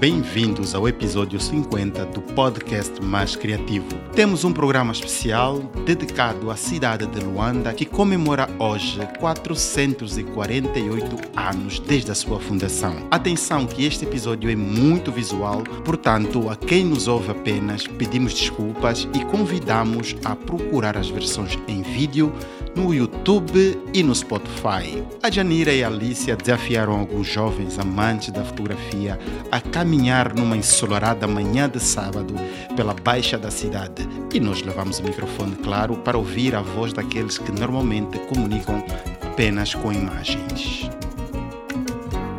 bem-vindos ao episódio 50 do podcast Mais Criativo. Temos um programa especial dedicado à cidade de Luanda que comemora hoje 448 anos desde a sua fundação. Atenção que este episódio é muito visual, portanto, a quem nos ouve apenas pedimos desculpas e convidamos a procurar as versões em vídeo no YouTube e no Spotify. A Janira e a Alicia desafiaram alguns jovens amantes da fotografia a caminhar numa ensolarada manhã de sábado pela baixa da cidade e nós levamos o microfone, claro, para ouvir a voz daqueles que normalmente comunicam apenas com imagens.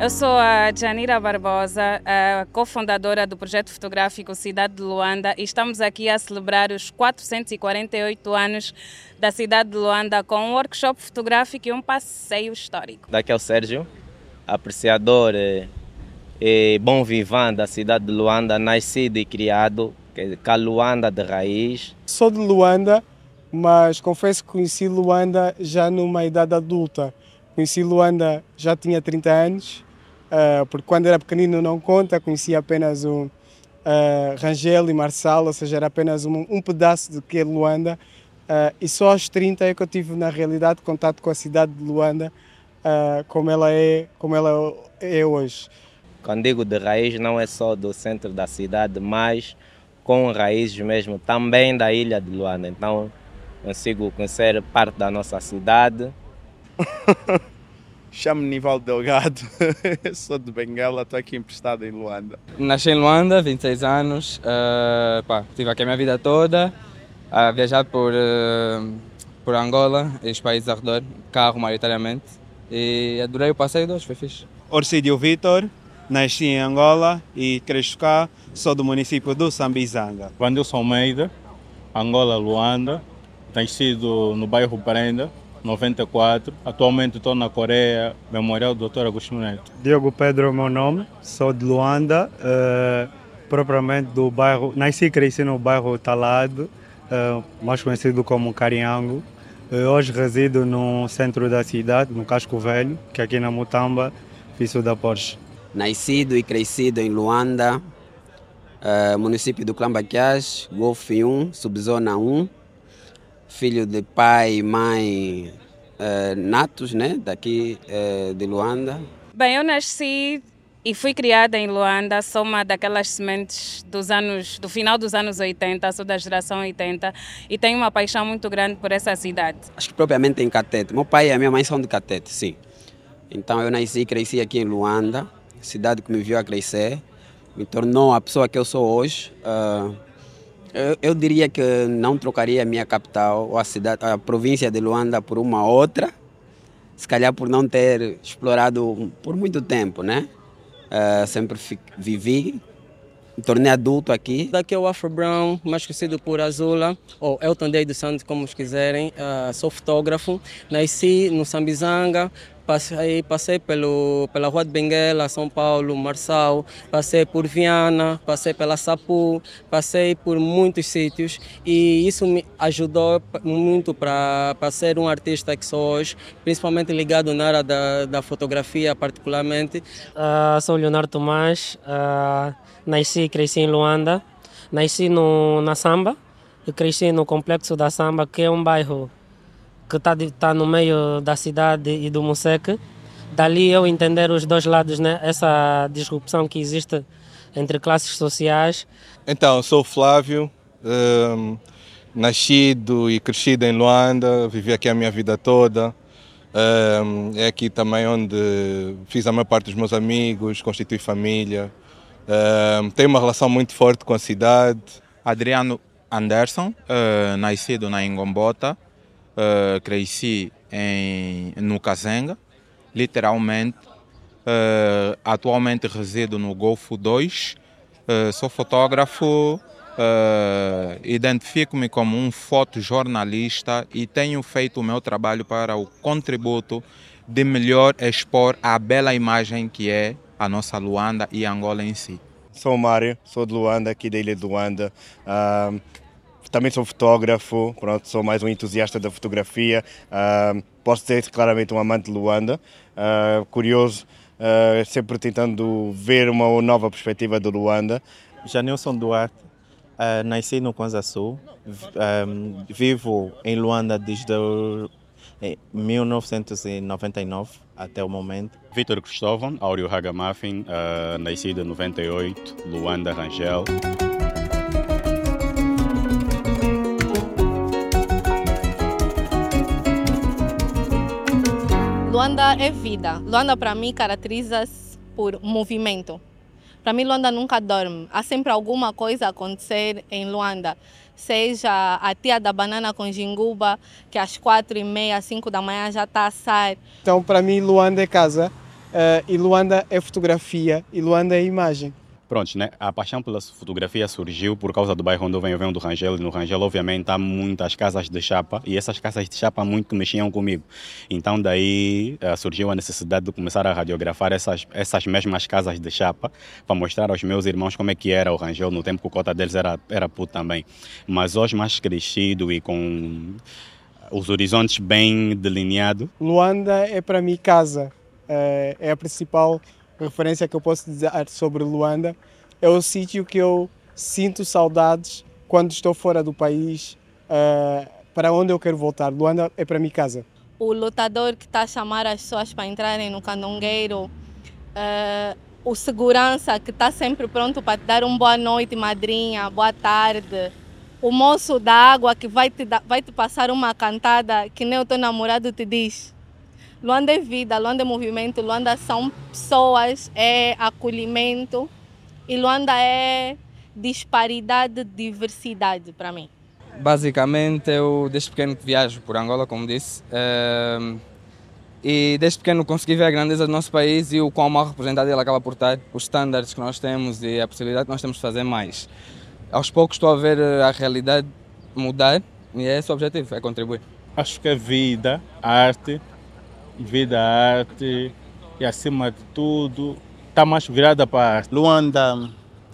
Eu sou a Janira Barbosa, a cofundadora do projeto fotográfico Cidade de Luanda e estamos aqui a celebrar os 448 anos da cidade de Luanda com um workshop fotográfico e um passeio histórico. Daqui é o Sérgio, apreciador e bom vivant da cidade de Luanda, nascido e criado a Luanda de raiz. Sou de Luanda, mas confesso que conheci Luanda já numa idade adulta. Conheci Luanda já tinha 30 anos porque quando era pequenino não conta, conhecia apenas o uh, Rangel e Marçal, ou seja, era apenas um, um pedaço de que é Luanda. Uh, e só aos 30 é que eu tive, na realidade, contato com a cidade de Luanda, como, ela é, como ela é hoje. Quando digo de raiz, não é só do centro da cidade, mas com raízes mesmo também da ilha de Luanda. Então, consigo conhecer parte da nossa cidade. Chamo-me Nivaldo Delgado, sou de Benguela, estou aqui emprestado em Luanda. Nasci em Luanda, 26 anos, uh, pá, estive aqui a minha vida toda, a viajar por, uh, por Angola e os países ao redor, carro maioritariamente, e adorei o passeio de hoje, foi fixe. Orcídio Vitor, nasci em Angola e cresci cá, sou do município do Sambizanga. Vandelson Almeida, Angola, Luanda, nascido no bairro Prenda, 94. Atualmente estou na Coreia, Memorial do Dr. Agostinho Neto. Diogo Pedro é o meu nome, sou de Luanda, uh, propriamente do bairro. Nasci e cresci no bairro Talado, uh, mais conhecido como Cariango. Uh, hoje resido no centro da cidade, no Casco Velho, que é aqui na Mutamba, Fício da Porsche. Nascido e crescido em Luanda, município do Clambaquias, Golf 1, Subzona 1 filho de pai e mãe uh, natos, né, daqui uh, de Luanda. Bem, eu nasci e fui criada em Luanda, sou uma daquelas sementes dos anos, do final dos anos 80, sou da geração 80 e tenho uma paixão muito grande por essa cidade. Acho que propriamente em Catete. Meu pai e a minha mãe são de Catete, sim. Então eu nasci e cresci aqui em Luanda, cidade que me viu a crescer, me tornou a pessoa que eu sou hoje. Uh, eu, eu, diria que não trocaria a minha capital, ou a cidade, a província de Luanda por uma outra, se calhar por não ter explorado por muito tempo, né? Uh, sempre vivi, me tornei adulto aqui. Daqui é o Afro Brown, mais conhecido por Azula, ou Elton Day dos Santos, como quiserem. Uh, sou fotógrafo, nasci no Sambizanga, Passei, passei pelo, pela Rua de Benguela, São Paulo, Marçal, passei por Viana, passei pela Sapu, passei por muitos sítios e isso me ajudou muito para ser um artista que sou hoje, principalmente ligado na área da, da fotografia particularmente. Uh, sou Leonardo Tomás, uh, nasci e cresci em Luanda, nasci no, na Samba, cresci no Complexo da Samba, que é um bairro que está tá no meio da cidade e do Museque. Dali eu entender os dois lados, né? essa disrupção que existe entre classes sociais. Então, sou Flávio, um, nascido e crescido em Luanda, vivi aqui a minha vida toda. Um, é aqui também onde fiz a maior parte dos meus amigos, constitui família. Um, tenho uma relação muito forte com a cidade. Adriano Anderson, uh, nascido na Ingombota, uh, cresci em, no Kazenga, literalmente. Uh, atualmente resido no Golfo 2. Uh, sou fotógrafo, identifico-me como um fotojornalista e tenho feito o meu trabalho para o contributo de melhor expor a bela imagem que é a nossa Luanda e Angola em si. Sou Mário, sou de Luanda, aqui da ilha de Luanda. Também sou fotógrafo, pronto, sou mais um entusiasta da fotografia. Uh, posso ser claramente um amante de Luanda. Uh, curioso, uh, sempre tentando ver uma nova perspectiva do Luanda. Janilson Duarte, uh, nasci no Kwanza Sul, um, vivo em Luanda desde 1999 até o momento. Vitor Cristóvão, Áureo Hagamaffin, uh, nascido em 98, Luanda Rangel. Luanda é vida. Luanda para mim caracteriza-se por movimento. Para mim Luanda nunca dorme. Há sempre alguma coisa a acontecer em Luanda. Seja a tia da banana com jinguba, que às quatro e meia, cinco da manhã já está a assar. Então para mim Luanda é casa, uh, e Luanda é fotografia, e Luanda é imagem. Pronto, né? A paixão pela fotografia surgiu por causa do bairro onde eu venho, eu venho do Rangel. E no Rangel, obviamente, há muitas casas de chapa e essas casas de chapa muito mexiam comigo. Então, daí uh, surgiu a necessidade de começar a radiografar essas, essas mesmas casas de chapa para mostrar aos meus irmãos como é que era o Rangel no tempo que o cota deles era, era puto também. Mas hoje, mais crescido e com os horizontes bem delineados. Luanda é para mim casa. É, é a principal referência que eu posso dizer sobre Luanda é o sítio que eu sinto saudades quando estou fora do país, uh, para onde eu quero voltar. Luanda é para mim casa. O lutador que está a chamar as pessoas para entrarem no candongueiro, uh, o segurança que está sempre pronto para te dar uma boa noite, madrinha, boa tarde. O moço da água que vai te, dar, vai te passar uma cantada que nem o teu namorado te diz. Luanda é vida, Luanda é movimento, Luanda são pessoas, é acolhimento e Luanda é disparidade, diversidade para mim. Basicamente, eu desde pequeno viajo por Angola, como disse, ehm, e desde pequeno consegui ver a grandeza do nosso país e o quão mal representado ele acaba por estar, os estándares que nós temos e a possibilidade que nós temos de fazer mais. Aos poucos estou a ver a realidade mudar e é esse o objetivo, é contribuir. Acho que a vida, a arte, vida, arte e acima de tudo está mais virada para a arte. Luanda,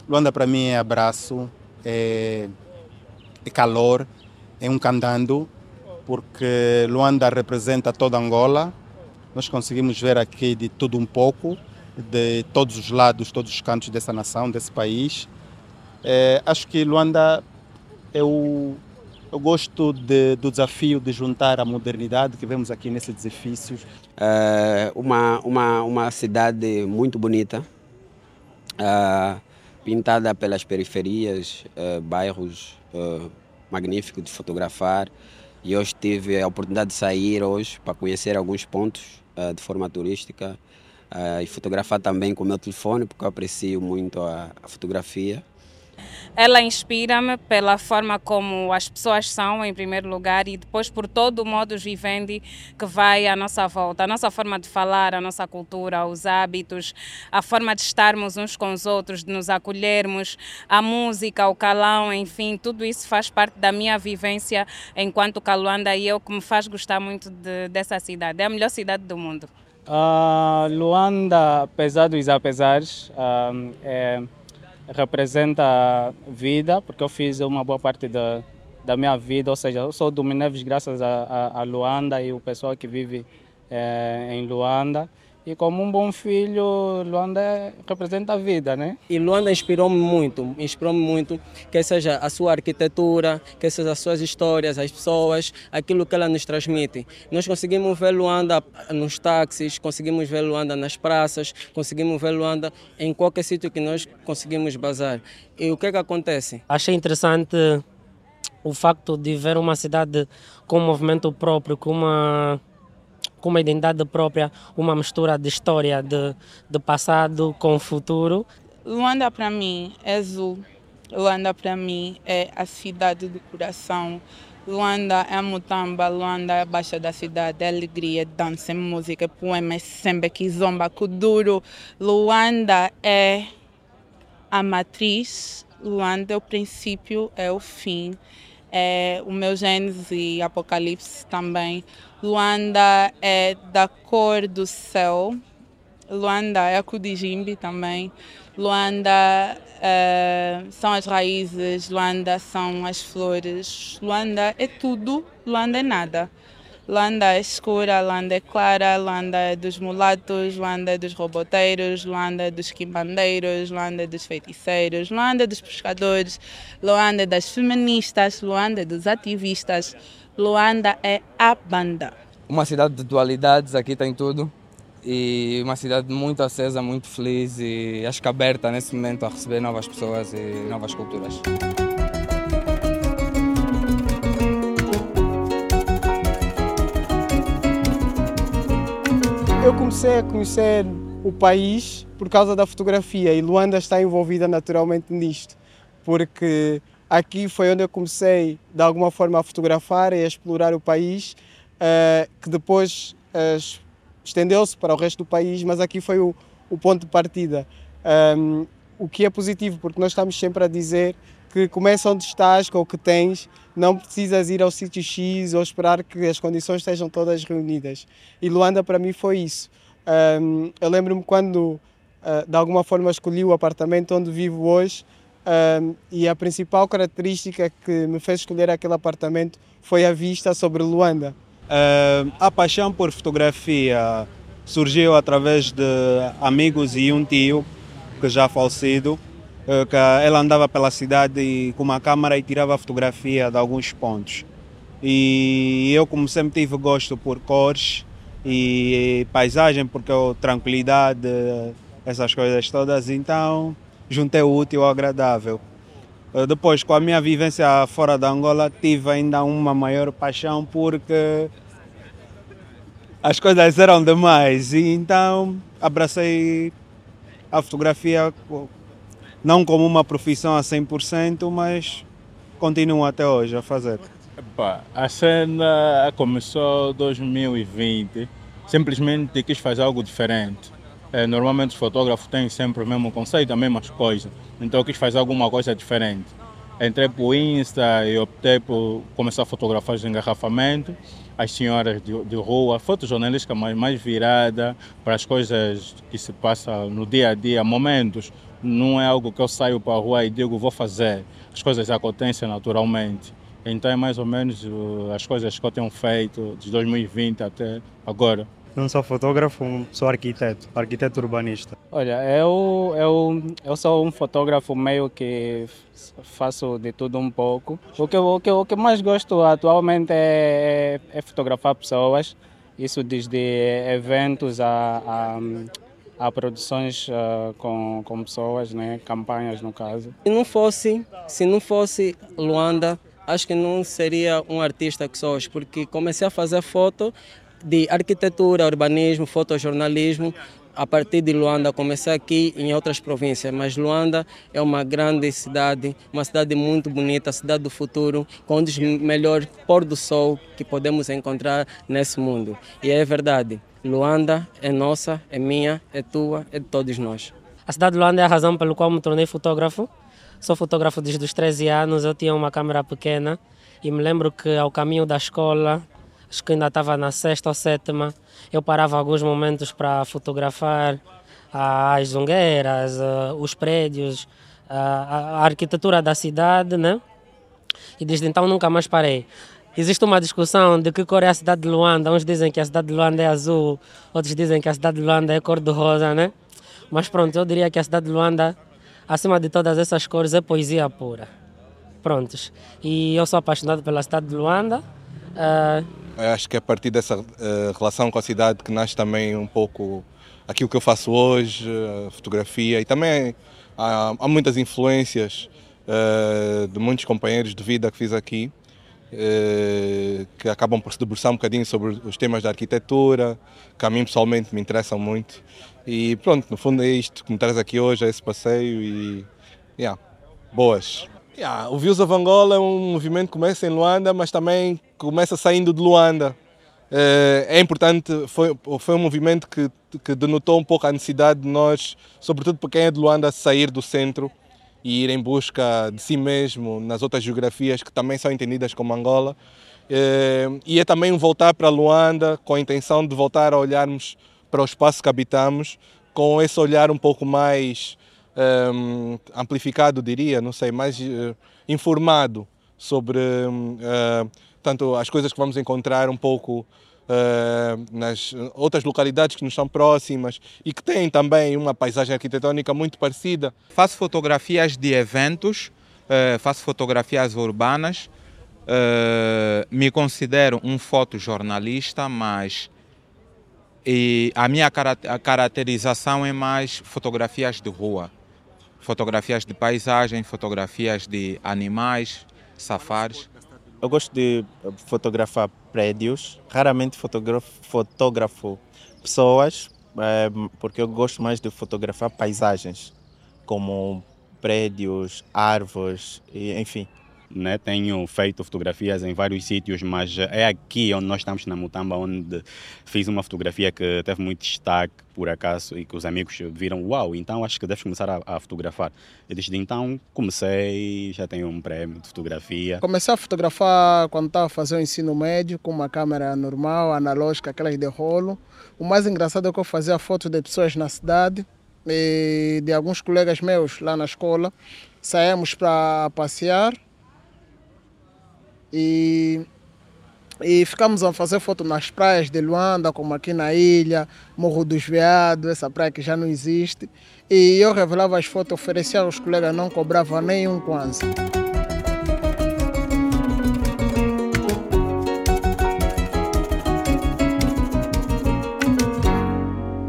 Luanda para mim é abraço, é, é calor, é um candando, porque Luanda representa toda Angola. Nós conseguimos ver aqui de tudo um pouco, de todos os lados, todos os cantos dessa nação, desse país. É, acho que Luanda é o, eu gosto de, do desafio de juntar a modernidade que vemos aqui nesses edifícios. É uma, uma, uma cidade muito bonita, é, pintada pelas periferias, é, bairros magníficos de fotografar. E hoje tive a oportunidade de sair hoje para conhecer alguns pontos de forma turística e fotografar também com o meu telefone, porque eu aprecio muito a, a fotografia. Ela inspira-me pela forma como as pessoas são, em primeiro lugar, e depois por todo o modus vivendi que vai à nossa volta. A nossa forma de falar, a nossa cultura, os hábitos, a forma de estarmos uns com os outros, de nos acolhermos, a música, o calão, enfim, tudo isso faz parte da minha vivência enquanto caluanda e eu que me faz gostar muito de, dessa cidade. É a melhor cidade do mundo. Uh, Luanda, apesar dos apesares, uh, é representa vida, porque eu fiz uma boa parte da, da minha vida, ou seja, eu sou do Mineves graças a, a, a Luanda e o pessoal que vive é, em Luanda. E como um bom filho, Luanda representa a vida, né? E Luanda inspirou-me muito, inspirou-me muito, que seja a sua arquitetura, que seja as suas histórias, as pessoas, aquilo que ela nos transmite. Nós conseguimos ver Luanda nos táxis, conseguimos ver Luanda nas praças, conseguimos ver Luanda em qualquer sítio que nós conseguimos bazar. E o que é que acontece? Achei interessante o facto de ver uma cidade com um movimento próprio, com uma com uma identidade própria, uma mistura de história, de, de passado com futuro. Luanda para mim é azul. Luanda para mim é a cidade do coração. Luanda é Mutamba, Luanda é a baixa da cidade, é alegria, é dança, é música, é poema, é samba, que zomba, duro. Luanda é a matriz, Luanda é o princípio, é o fim. É o meu Gênesis e Apocalipse também. Luanda é da cor do céu. Luanda é a Kudijimbi também. Luanda uh, são as raízes, Luanda são as flores. Luanda é tudo, Luanda é nada. Luanda é escura, Luanda é clara, Luanda é dos mulatos, Luanda é dos roboteiros, Luanda é dos quimbandeiros, Luanda é dos feiticeiros, Luanda é dos pescadores, Luanda é das feministas, Luanda é dos ativistas, Luanda é a banda. Uma cidade de dualidades, aqui tem tudo. E uma cidade muito acesa, muito feliz e acho que aberta nesse momento a receber novas pessoas e novas culturas. Comecei a conhecer o país por causa da fotografia e Luanda está envolvida naturalmente nisto, porque aqui foi onde eu comecei de alguma forma a fotografar e a explorar o país, uh, que depois uh, estendeu-se para o resto do país, mas aqui foi o, o ponto de partida. Um, o que é positivo, porque nós estamos sempre a dizer que começa onde estás, com o que tens, não precisas ir ao sítio X ou esperar que as condições estejam todas reunidas. E Luanda para mim foi isso. Um, eu lembro-me quando, uh, de alguma forma, escolhi o apartamento onde vivo hoje um, e a principal característica que me fez escolher aquele apartamento foi a vista sobre Luanda. Uh, a paixão por fotografia surgiu através de amigos e um tio que já falecido, uh, que ela andava pela cidade com uma câmera e tirava fotografia de alguns pontos. E eu, como sempre tive gosto por cores e paisagem, porque eu, tranquilidade, essas coisas todas, então juntei o útil ao agradável. Depois, com a minha vivência fora da Angola, tive ainda uma maior paixão porque as coisas eram demais e então abracei a fotografia não como uma profissão a 100%, mas continuo até hoje a fazer. A cena começou em 2020, simplesmente quis fazer algo diferente. É, normalmente os fotógrafos têm sempre o mesmo conceito, as mesmas coisas. Então quis fazer alguma coisa diferente. Entrei para o Insta e optei por começar a fotografar os engarrafamentos, as senhoras de, de rua, fotojornalística mais, mais virada para as coisas que se passam no dia a dia, momentos. Não é algo que eu saio para a rua e digo vou fazer. As coisas acontecem naturalmente. Então é mais ou menos uh, as coisas que eu tenho feito de 2020 até agora. Não sou fotógrafo, sou arquiteto, arquiteto urbanista. Olha, eu, eu, eu sou um fotógrafo meio que faço de tudo um pouco. O que, o que, o que mais gosto atualmente é, é fotografar pessoas, isso desde eventos a, a, a produções uh, com, com pessoas, né? campanhas no caso. Se não fosse, se não fosse Luanda, acho que não seria um artista que sou porque comecei a fazer foto de arquitetura, urbanismo, fotojornalismo. A partir de Luanda, comecei aqui em outras províncias, mas Luanda é uma grande cidade, uma cidade muito bonita, cidade do futuro, com um dos melhores pôr do sol que podemos encontrar nesse mundo. E é verdade, Luanda é nossa, é minha, é tua, é de todos nós. A cidade de Luanda é a razão pelo qual me tornei fotógrafo. Sou fotógrafo desde os 13 anos, eu tinha uma câmera pequena e me lembro que ao caminho da escola acho que ainda estava na sexta ou sétima, eu parava alguns momentos para fotografar as zungueiras, os prédios, a arquitetura da cidade, né? E desde então nunca mais parei. Existe uma discussão de que cor é a cidade de Luanda. Uns dizem que a cidade de Luanda é azul, outros dizem que a cidade de Luanda é cor de rosa, né? Mas pronto, eu diria que a cidade de Luanda, acima de todas essas cores, é poesia pura. Prontos. E eu sou apaixonado pela cidade de Luanda. Uh, Acho que a partir dessa uh, relação com a cidade que nasce também um pouco aquilo que eu faço hoje, fotografia, e também há, há muitas influências uh, de muitos companheiros de vida que fiz aqui, que acabam por se debruçar um bocadinho sobre os temas da arquitetura, que a mim pessoalmente me interessam muito. E pronto, no fundo é isto que me traz aqui hoje, é esse passeio e. Yeah, boas. Yeah, o Views of Angola é um movimento que começa em Luanda, mas também começa saindo de Luanda. É importante, foi, foi um movimento que, que denotou um pouco a necessidade de nós, sobretudo para quem é de Luanda, sair do centro e ir em busca de si mesmo nas outras geografias que também são entendidas como Angola. E é também voltar para Luanda com a intenção de voltar a olharmos para o espaço que habitamos com esse olhar um pouco mais um, amplificado, diria, não sei, mais uh, informado sobre uh, tanto as coisas que vamos encontrar um pouco uh, nas outras localidades que nos são próximas e que têm também uma paisagem arquitetônica muito parecida. Faço fotografias de eventos, uh, faço fotografias urbanas, me considero um fotojornalista, mas e a minha caracterização é mais fotografias de rua, fotografias de paisagem, fotografias de animais, safaris. Eu gosto de fotografar prédios, raramente fotografo, fotografo pessoas, é, porque eu gosto mais de fotografar paisagens, como prédios, árvores, enfim né? Tenho feito fotografias em vários sítios, mas é aqui onde nós estamos na Mutamba onde fiz uma fotografia que teve muito destaque por acaso e que os amigos viram, uau, então acho que deves começar a, a fotografar. E desde então comecei, já tenho um prémio de fotografia. Comecei a fotografar quando estava a fazer o ensino médio com uma câmera normal, analógica, aquelas de rolo. O mais engraçado é que eu fazia fotos de pessoas na cidade e de alguns colegas meus lá na escola. Saímos para passear e, e ficamos a fazer foto nas praias de Luanda, como aqui na ilha, Morro dos Veados, essa praia que já não existe. E eu revelava as fotos, oferecia aos colegas, não cobrava nenhum kwanza.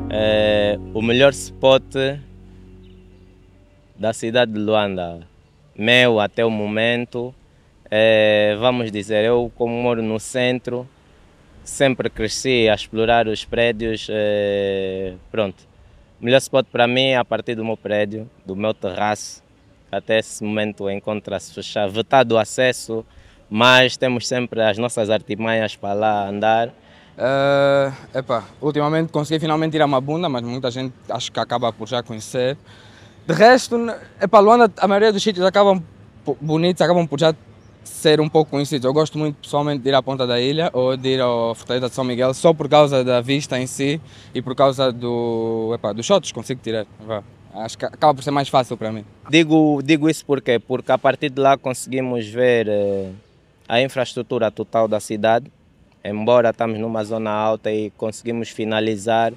É, o melhor spot da cidade de Luanda, meu até o momento, é, vamos dizer, eu como moro no centro, sempre cresci a explorar os prédios. É, pronto. O melhor spot para mim é a partir do meu prédio, do meu terraço. Até esse momento encontra-se fechado, vetado o acesso, mas temos sempre as nossas artimanhas para lá andar. Uh, epa, ultimamente consegui finalmente ir a Mabunda, mas muita gente acho que acaba por já conhecer. De resto, epa, Luanda, a maioria dos sítios acabam bonitos, acabam por já ser um pouco conhecido. Eu gosto muito pessoalmente de ir à Ponta da Ilha ou de ir ao Fortaleza de São Miguel só por causa da vista em si e por causa do, epá, dos shots consigo tirar. Vá. Acho que acaba por ser mais fácil para mim. Digo, digo isso porque porque a partir de lá conseguimos ver eh, a infraestrutura total da cidade, embora estamos numa zona alta e conseguimos finalizar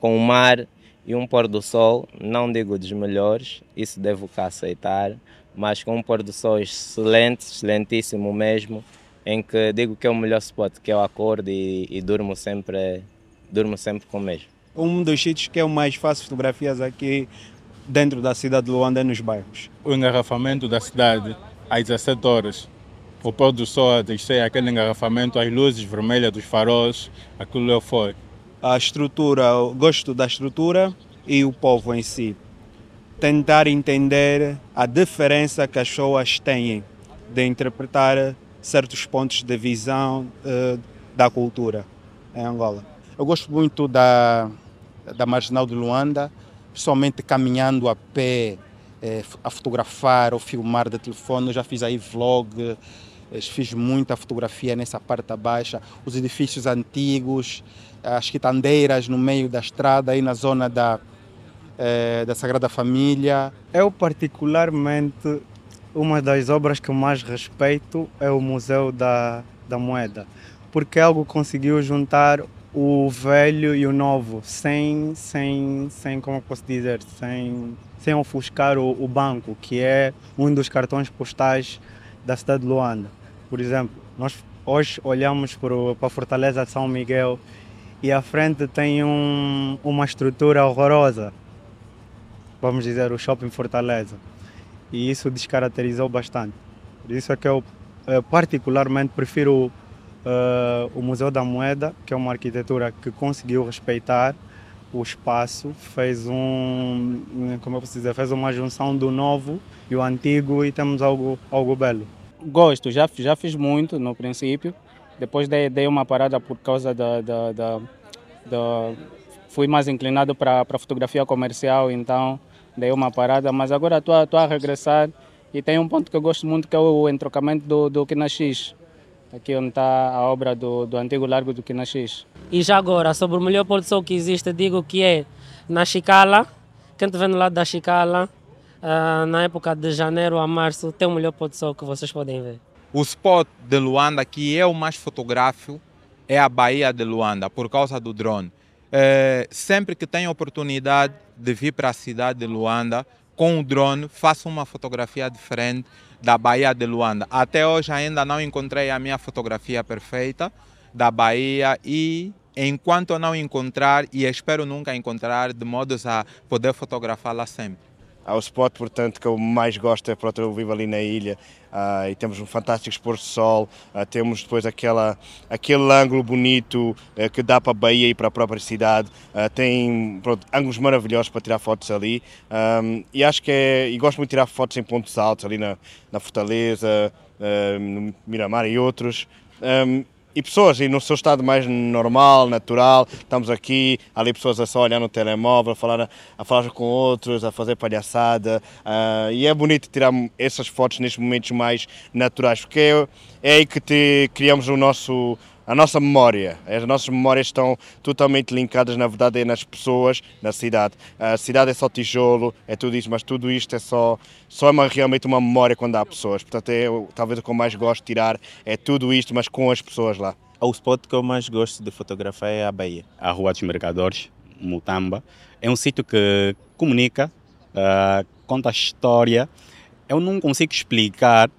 com o mar e um pôr do sol, não digo dos melhores, isso devo cá aceitar, mas com um pôr do sol excelente, excelentíssimo mesmo, em que digo que é o melhor spot, que eu acordo e, e durmo sempre durmo sempre com o mesmo. Um dos sítios que eu mais faço fotografias aqui dentro da cidade de Luanda é nos bairros. O engarrafamento da cidade às 17 horas. O pôr do sol a descer, aquele engarrafamento, as luzes vermelhas dos faróis, aquilo eu foi. A estrutura, eu gosto da estrutura e o povo em si tentar entender a diferença que as pessoas têm de interpretar certos pontos de visão uh, da cultura em Angola. Eu gosto muito da, da Marginal de Luanda, principalmente caminhando a pé, eh, a fotografar ou filmar de telefone. Eu já fiz aí vlog, eh, fiz muita fotografia nessa parte baixa, os edifícios antigos, as quitandeiras no meio da estrada, aí na zona da, é, da Sagrada Família. Eu, particularmente, uma das obras que eu mais respeito é o Museu da, da Moeda, porque algo conseguiu juntar o velho e o novo, sem, sem, sem como posso dizer, sem, sem ofuscar o, o banco, que é um dos cartões postais da cidade de Luanda. Por exemplo, nós hoje olhamos para, para a Fortaleza de São Miguel e à frente tem um, uma estrutura horrorosa vamos dizer, o shopping Fortaleza. E isso descaracterizou bastante. Por isso é que eu eh, particularmente prefiro uh, o Museu da Moeda, que é uma arquitetura que conseguiu respeitar o espaço, fez um, como eu posso dizer, fez uma junção do novo e o antigo e temos algo, algo belo. Gosto, já, já fiz muito no princípio, depois dei, dei uma parada por causa da, da, da, da fui mais inclinado para a fotografia comercial, então dei uma parada, mas agora estou a regressar e tem um ponto que eu gosto muito que é o entrocamento do, do Quinaxis, aqui onde está a obra do, do antigo Largo do Quinaxis. E já agora, sobre o melhor pôr do sol que existe, digo que é na Chicala, quem estiver no lado da Chicala, uh, na época de janeiro a março, tem o melhor pôr do sol que vocês podem ver. o spot de Luanda que é o mais fotográfico é a Baía de Luanda, por causa do drone. É, sempre que tenho oportunidade de vir para a cidade de Luanda com o drone, faço uma fotografia diferente da Baía de Luanda. Até hoje ainda não encontrei a minha fotografia perfeita da Bahia e enquanto não encontrar, e espero nunca encontrar, de modos a poder fotografá-la sempre. Há o spot, portanto, que eu mais gosto é pronto, eu vivo ali na ilha uh, e temos um fantástico exposto de sol, uh, temos depois aquela, aquele ângulo bonito uh, que dá para a Bahia e para a própria cidade, tem pronto, ângulos maravilhosos para tirar fotos ali um, e acho que é, e gosto muito de tirar fotos em pontos altos, ali na, na Fortaleza, no Miramar e outros. Um, e pessoas e no seu estado mais normal, natural, estamos aqui, ali pessoas a só olhar no telemóvel, a falar, a falar com outros, a fazer palhaçada. Uh, e é bonito tirar essas fotos nestes momentos mais naturais, porque é, é aí que te, criamos o nosso, a nossa memória. As nossas memórias estão totalmente linkadas, na verdade, é nas pessoas, na cidade. A cidade é só tijolo, é tudo isso, mas tudo isto é só, só é uma, realmente uma memória quando há pessoas. Portanto, é, talvez o que eu mais gosto de tirar é tudo isto, mas com as pessoas lá. O spot que eu mais gosto de fotografar é a Bahia. A Rua dos Mercadores, Mutamba. É um sítio que comunica, uh, conta a história. Eu não consigo explicar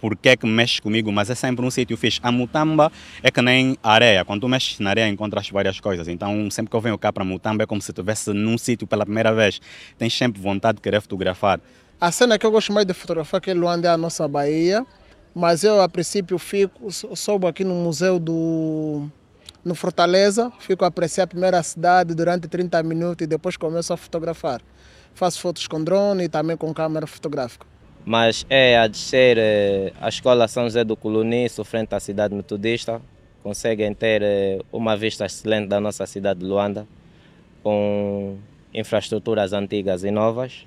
porque é que mexe comigo, mas é sempre um sítio fixe. A Mutamba é que nem areia. Quando tu mexes na areia, encontras várias coisas. Então, sempre que eu venho cá para Mutamba, é como se estivesse num sítio pela primeira vez. Tens sempre vontade de querer fotografar. A cena que eu gosto mais de fotografar que é Luanda é a nossa Bahia, mas eu a princípio fico, soube aqui no museu do no Fortaleza, fico a apreciar a primeira cidade durante 30 minutos e depois começo a fotografar. Faço fotos com drone e também com câmera fotográfica mas é a descer eh, a escola São José do Coluniço, frente à cidade metodista. Conseguem ter eh, uma vista excelente da nossa cidade de Luanda, com infraestruturas antigas e novas.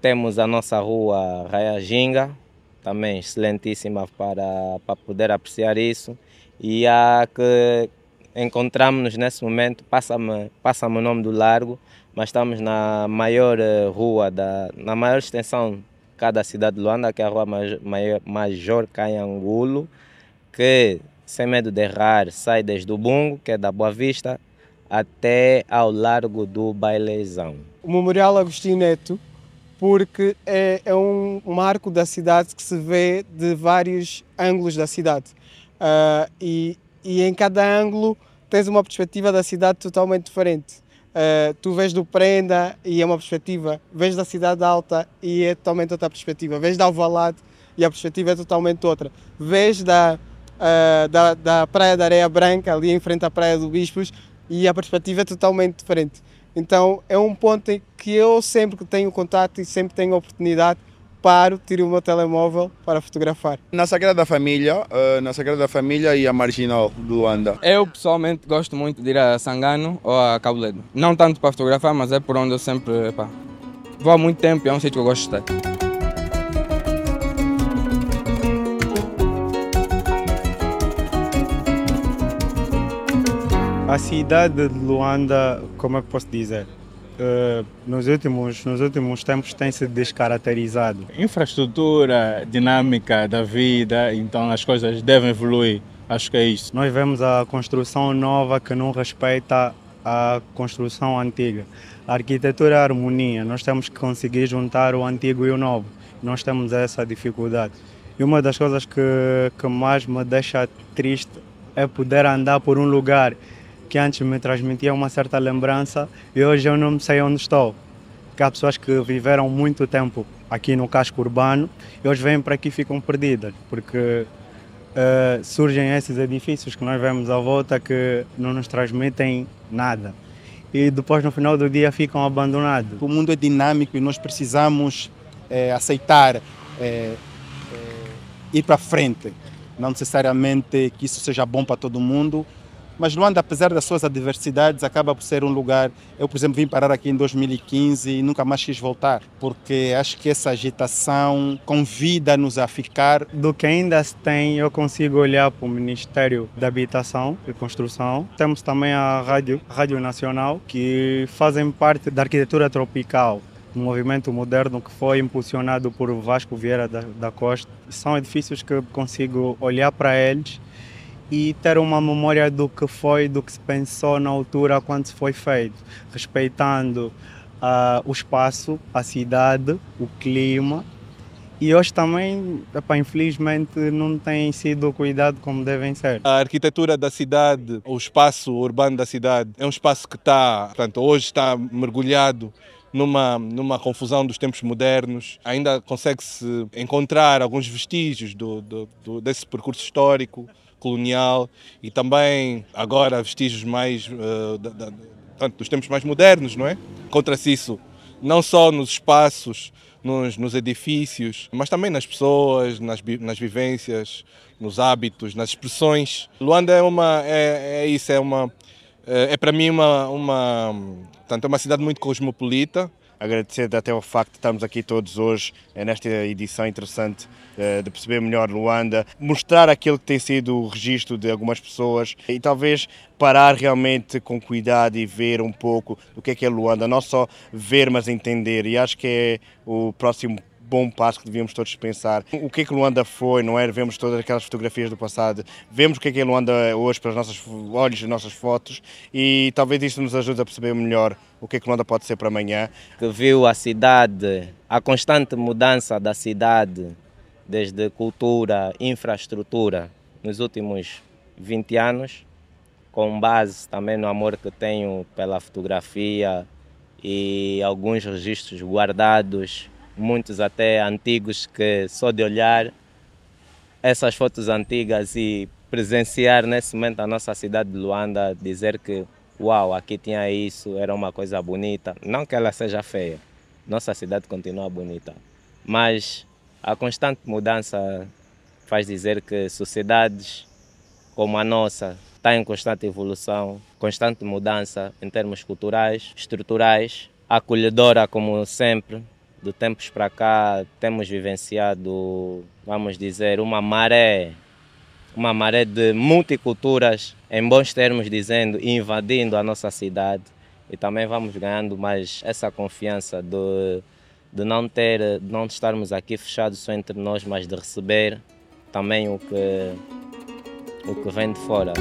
Temos a nossa rua Raia Ginga, também excelentíssima para, para poder apreciar isso. E a que encontramos-nos nesse momento, passa-me passa o nome do largo, mas estamos na maior eh, rua, da, na maior extensão cada cidade de Luanda, que é a rua Major Canhangulo, que, sem medo de errar, sai desde o Bungo, que é da Boa Vista, até ao largo do Bailezão. O Memorial Agostinho Neto, porque é, é um marco da cidade que se vê de vários ângulos da cidade. Uh, e, e em cada ângulo tens uma perspectiva da cidade totalmente diferente. Uh, tu vês do Prenda e é uma perspectiva, vês da Cidade Alta e é totalmente outra perspectiva, vês da Alvalade e a perspectiva é totalmente outra, vês da, uh, da, da Praia da Areia Branca, ali em frente à Praia do Bispos, e a perspectiva é totalmente diferente. Então é um ponto em que eu sempre que tenho contato e sempre tenho oportunidade, paro, tiro o meu telemóvel para fotografar. Na Sagrada Família, uh, na Sagrada Família e a Marginal de Luanda. Eu pessoalmente gosto muito de ir a Sangano ou a Cabo Ledo. Não tanto para fotografar, mas é por onde eu sempre pá, vou há muito tempo e é um sítio que eu gosto de estar. A cidade de Luanda, como é que posso dizer? Uh, nos, últimos, nos últimos tempos tem se descaracterizado. Infraestrutura dinâmica da vida, então as coisas devem evoluir. Acho que é isso. Nós vemos a construção nova que não respeita a construção antiga. A arquitetura é a harmonia, nós temos que conseguir juntar o antigo e o novo. Nós temos essa dificuldade. E uma das coisas que, que mais me deixa triste é poder andar por um lugar que antes me transmitia uma certa lembrança e hoje eu não sei onde estou. Porque há pessoas que viveram muito tempo aqui no casco urbano e hoje vêm para aqui e ficam perdidas, porque uh, surgem esses edifícios que nós vemos à volta que não nos transmitem nada. E depois, no final do dia, ficam abandonados. O mundo é dinâmico e nós precisamos é, aceitar é, ir para frente. Não necessariamente que isso seja bom para todo mundo, mas Luanda, apesar das suas adversidades, acaba por ser um lugar. Eu, por exemplo, vim parar aqui em 2015 e nunca mais quis voltar, porque acho que essa agitação convida-nos a ficar. Do que ainda se tem, eu consigo olhar para o Ministério da Habitação e Construção. Temos também a Rádio, a Rádio Nacional, que fazem parte da arquitetura tropical do movimento moderno que foi impulsionado por Vasco Vieira da, da Costa. São edifícios que eu consigo olhar para eles e ter uma memória do que foi, do que se pensou na altura quando se foi feito, respeitando uh, o espaço, a cidade, o clima. E hoje também, infelizmente, não tem sido cuidado como devem ser. A arquitetura da cidade, o espaço urbano da cidade, é um espaço que está, portanto, hoje está mergulhado numa, numa confusão dos tempos modernos. Ainda consegue-se encontrar alguns vestígios do, do, do, desse percurso histórico, colonial e também agora vestígios mais uh, da, da, portanto, dos tempos mais modernos, não é? Encontra-se isso não só nos espaços, nos, nos, edifícios, mas também nas pessoas, nas, nas vivências, nos hábitos, nas expressões. Luanda é uma é, é isso, é uma é, é para mim uma uma portanto, é uma cidade muito cosmopolita. Agradecer até o facto de estarmos aqui todos hoje é nesta edição interessante eh, de perceber melhor Luanda, mostrar aquilo que tem sido o registro de algumas pessoas e talvez parar realmente com cuidado e ver um pouco o que é que é Luanda, não só ver, mas entender. E acho que é o próximo bom passo que devíamos todos pensar. O que é que Luanda foi, não é? Vemos todas aquelas fotografias do passado, vemos o que é que é Luanda hoje pelos nossos olhos e nossas fotos e talvez isto nos ajude a perceber melhor o que é que Luanda pode ser para amanhã. Que viu a cidade, a constante mudança da cidade, desde cultura, infraestrutura, nos últimos 20 anos, com base também no amor que tenho pela fotografia e alguns registros guardados, muitos até antigos, que só de olhar essas fotos antigas e presenciar nesse momento a nossa cidade de Luanda, dizer que uau, aqui tinha isso, era uma coisa bonita. Não que ela seja feia, nossa cidade continua bonita, mas a constante mudança faz dizer que sociedades como a nossa estão em constante evolução, constante mudança em termos culturais, estruturais, acolhedora como sempre. De tempos para cá temos vivenciado, vamos dizer, uma maré, uma maré de multiculturas, em bons termos dizendo, invadindo a nossa cidade. E também vamos ganhando mais essa confiança de de não ter, de não estarmos aqui fechados só entre nós, mas de receber também o que, o que vem de fora.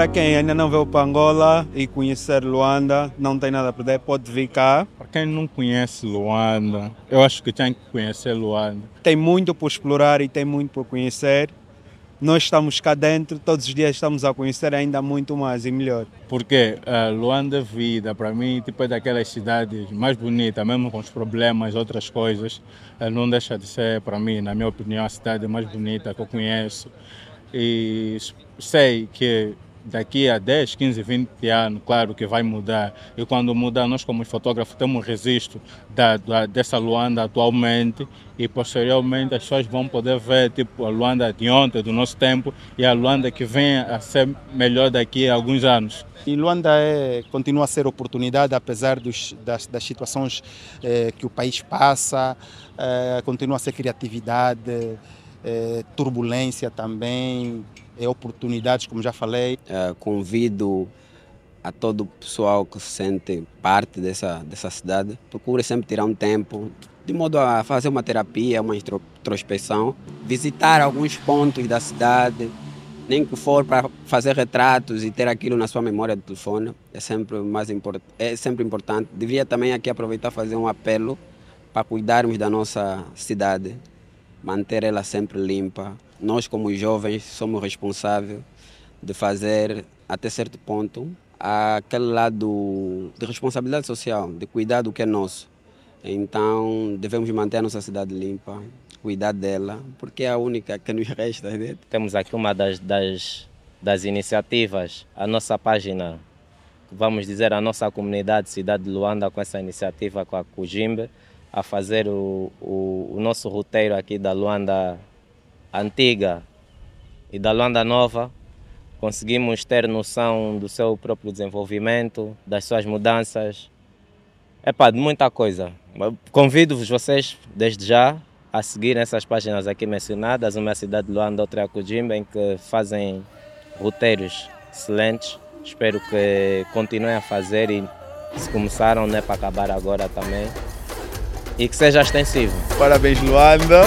Para quem ainda não veio para Angola e conhecer Luanda, não tem nada a perder, pode vir cá. Para quem não conhece Luanda, eu acho que tem que conhecer Luanda. Tem muito por explorar e tem muito por conhecer nós estamos cá dentro, todos os dias estamos a conhecer ainda muito mais e melhor. Porque uh, Luanda Vida, para mim, tipo, é daquelas cidades mais bonitas, mesmo com os problemas, outras coisas, uh, não deixa de ser, para mim, na minha opinião, a cidade mais bonita que eu conheço. E sei que daqui a 10, 15, 20 anos, claro que vai mudar. E quando mudar, nós como fotógrafos temos registro da, da, dessa Luanda atualmente e posteriormente as pessoas vão poder ver tipo a Luanda de ontem, do nosso tempo, e a Luanda que vem a ser melhor daqui a alguns anos. E Luanda é, continua a ser oportunidade, apesar dos, das, das situações eh, que o país passa, eh, continua a ser criatividade, eh, turbulência também, é, oportunidades, como já falei. Uh, convido a todo o pessoal que se sente parte dessa, dessa cidade, procure sempre tirar um tempo, de modo a fazer uma terapia, uma introspecção, visitar alguns pontos da cidade, nem que for para fazer retratos e ter aquilo na sua memória do telefone, é sempre mais import é sempre importante. Devia também aqui aproveitar fazer um apelo para cuidarmos da nossa cidade, manter ela sempre limpa, nós como jovens somos responsáveis de fazer até certo ponto aquele lado de responsabilidade social, de cuidar do que é nosso. Então devemos manter a nossa cidade limpa, cuidar dela, porque é a única que nos resta. Né? Temos aqui uma das, das, das iniciativas, a nossa página, vamos dizer, a nossa comunidade Cidade de Luanda, com essa iniciativa com a Cujimbe, a fazer o, o, o nosso roteiro aqui da Luanda antiga e da Luanda Nova, conseguimos ter noção do seu próprio desenvolvimento, das suas mudanças, é pá, de muita coisa. Convido-vos vocês, desde já, a seguir essas páginas aqui mencionadas, uma é a cidade de Luanda, outra é a Kujimba, em que fazem roteiros excelentes. Espero que continuem a fazer e se começaram né, para acabar agora também. E que seja extensivo. Parabéns, Luanda.